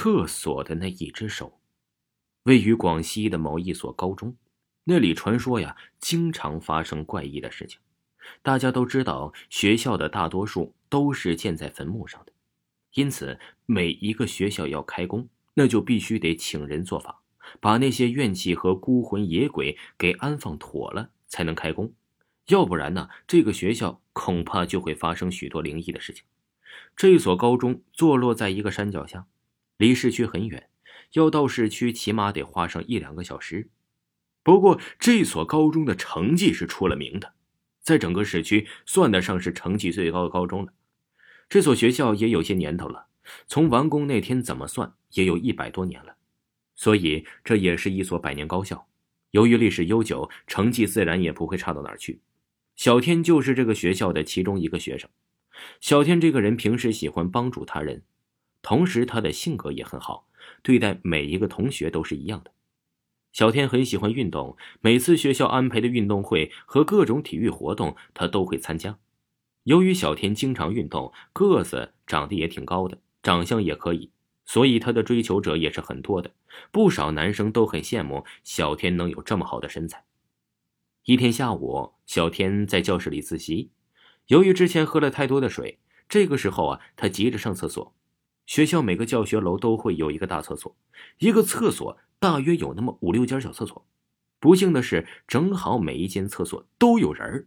厕所的那一只手，位于广西的某一所高中，那里传说呀，经常发生怪异的事情。大家都知道，学校的大多数都是建在坟墓上的，因此每一个学校要开工，那就必须得请人做法，把那些怨气和孤魂野鬼给安放妥了，才能开工。要不然呢，这个学校恐怕就会发生许多灵异的事情。这所高中坐落在一个山脚下。离市区很远，要到市区起码得花上一两个小时。不过这所高中的成绩是出了名的，在整个市区算得上是成绩最高的高中了。这所学校也有些年头了，从完工那天怎么算也有一百多年了，所以这也是一所百年高校。由于历史悠久，成绩自然也不会差到哪儿去。小天就是这个学校的其中一个学生。小天这个人平时喜欢帮助他人。同时，他的性格也很好，对待每一个同学都是一样的。小天很喜欢运动，每次学校安排的运动会和各种体育活动，他都会参加。由于小天经常运动，个子长得也挺高的，长相也可以，所以他的追求者也是很多的。不少男生都很羡慕小天能有这么好的身材。一天下午，小天在教室里自习，由于之前喝了太多的水，这个时候啊，他急着上厕所。学校每个教学楼都会有一个大厕所，一个厕所大约有那么五六间小厕所。不幸的是，正好每一间厕所都有人。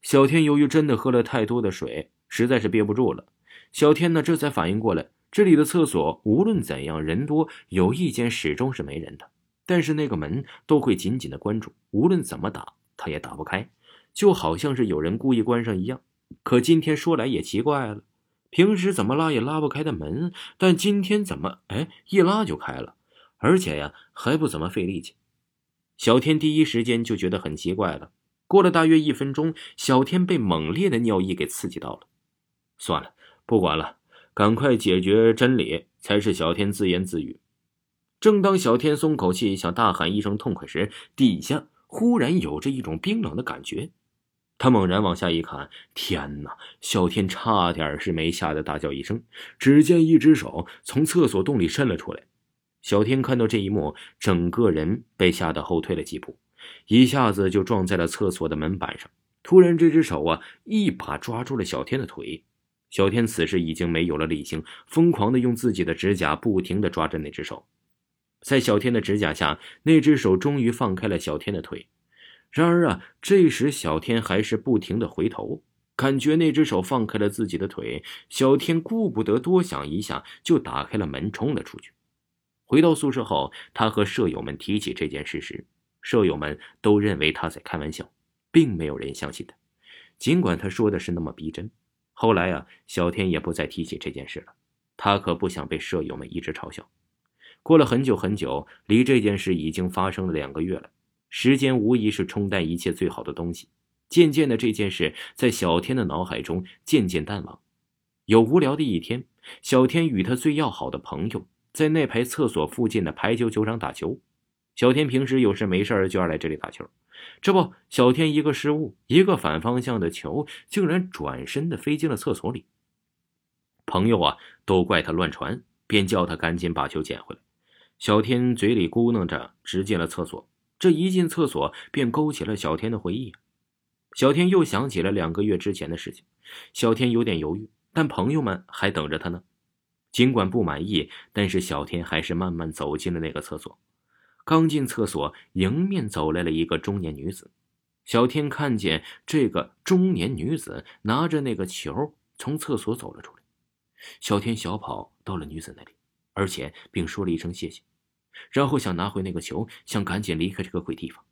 小天由于真的喝了太多的水，实在是憋不住了。小天呢，这才反应过来，这里的厕所无论怎样人多，有一间始终是没人的，但是那个门都会紧紧的关住，无论怎么打，他也打不开，就好像是有人故意关上一样。可今天说来也奇怪了。平时怎么拉也拉不开的门，但今天怎么哎一拉就开了，而且呀还不怎么费力气。小天第一时间就觉得很奇怪了。过了大约一分钟，小天被猛烈的尿意给刺激到了。算了，不管了，赶快解决真理才是小天自言自语。正当小天松口气想大喊一声痛快时，底下忽然有着一种冰冷的感觉。他猛然往下一看，天哪！小天差点是没吓得大叫一声。只见一只手从厕所洞里伸了出来。小天看到这一幕，整个人被吓得后退了几步，一下子就撞在了厕所的门板上。突然，这只手啊，一把抓住了小天的腿。小天此时已经没有了理性，疯狂的用自己的指甲不停的抓着那只手。在小天的指甲下，那只手终于放开了小天的腿。然而啊，这时小天还是不停的回头，感觉那只手放开了自己的腿。小天顾不得多想一下，就打开了门，冲了出去。回到宿舍后，他和舍友们提起这件事时，舍友们都认为他在开玩笑，并没有人相信他。尽管他说的是那么逼真。后来啊，小天也不再提起这件事了，他可不想被舍友们一直嘲笑。过了很久很久，离这件事已经发生了两个月了。时间无疑是冲淡一切最好的东西。渐渐的，这件事在小天的脑海中渐渐淡忘。有无聊的一天，小天与他最要好的朋友在那排厕所附近的排球球场打球。小天平时有事没事就要来这里打球。这不，小天一个失误，一个反方向的球竟然转身的飞进了厕所里。朋友啊，都怪他乱传，便叫他赶紧把球捡回来。小天嘴里咕囔着，直进了厕所。这一进厕所，便勾起了小天的回忆。小天又想起了两个月之前的事情。小天有点犹豫，但朋友们还等着他呢。尽管不满意，但是小天还是慢慢走进了那个厕所。刚进厕所，迎面走来了一个中年女子。小天看见这个中年女子拿着那个球从厕所走了出来。小天小跑到了女子那里，而且并说了一声谢谢。然后想拿回那个球，想赶紧离开这个鬼地方。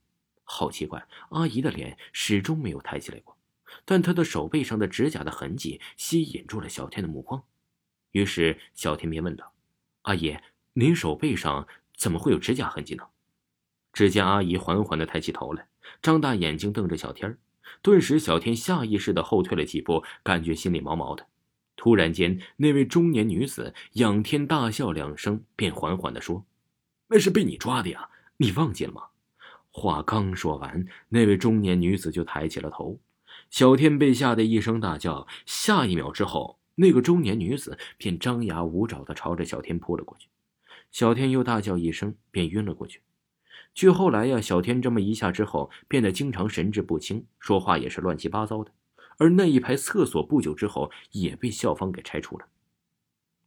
好奇怪，阿姨的脸始终没有抬起来过，但她的手背上的指甲的痕迹吸引住了小天的目光。于是小天便问道：“阿姨，您手背上怎么会有指甲痕迹呢？”只见阿姨缓缓的抬起头来，张大眼睛瞪着小天顿时，小天下意识的后退了几步，感觉心里毛毛的。突然间，那位中年女子仰天大笑两声，便缓缓的说：“那是被你抓的呀，你忘记了吗？”话刚说完，那位中年女子就抬起了头。小天被吓得一声大叫，下一秒之后，那个中年女子便张牙舞爪的朝着小天扑了过去。小天又大叫一声，便晕了过去。据后来呀，小天这么一下之后，变得经常神志不清，说话也是乱七八糟的。而那一排厕所不久之后也被校方给拆除了。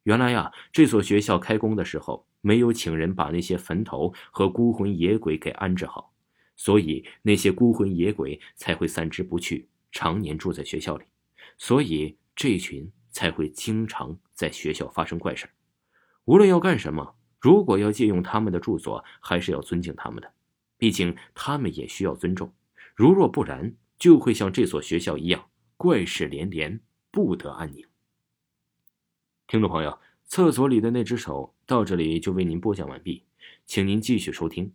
原来呀，这所学校开工的时候没有请人把那些坟头和孤魂野鬼给安置好，所以那些孤魂野鬼才会散之不去，常年住在学校里，所以这群才会经常在学校发生怪事无论要干什么，如果要借用他们的住所，还是要尊敬他们的，毕竟他们也需要尊重。如若不然，就会像这所学校一样。怪事连连，不得安宁。听众朋友，厕所里的那只手到这里就为您播讲完毕，请您继续收听。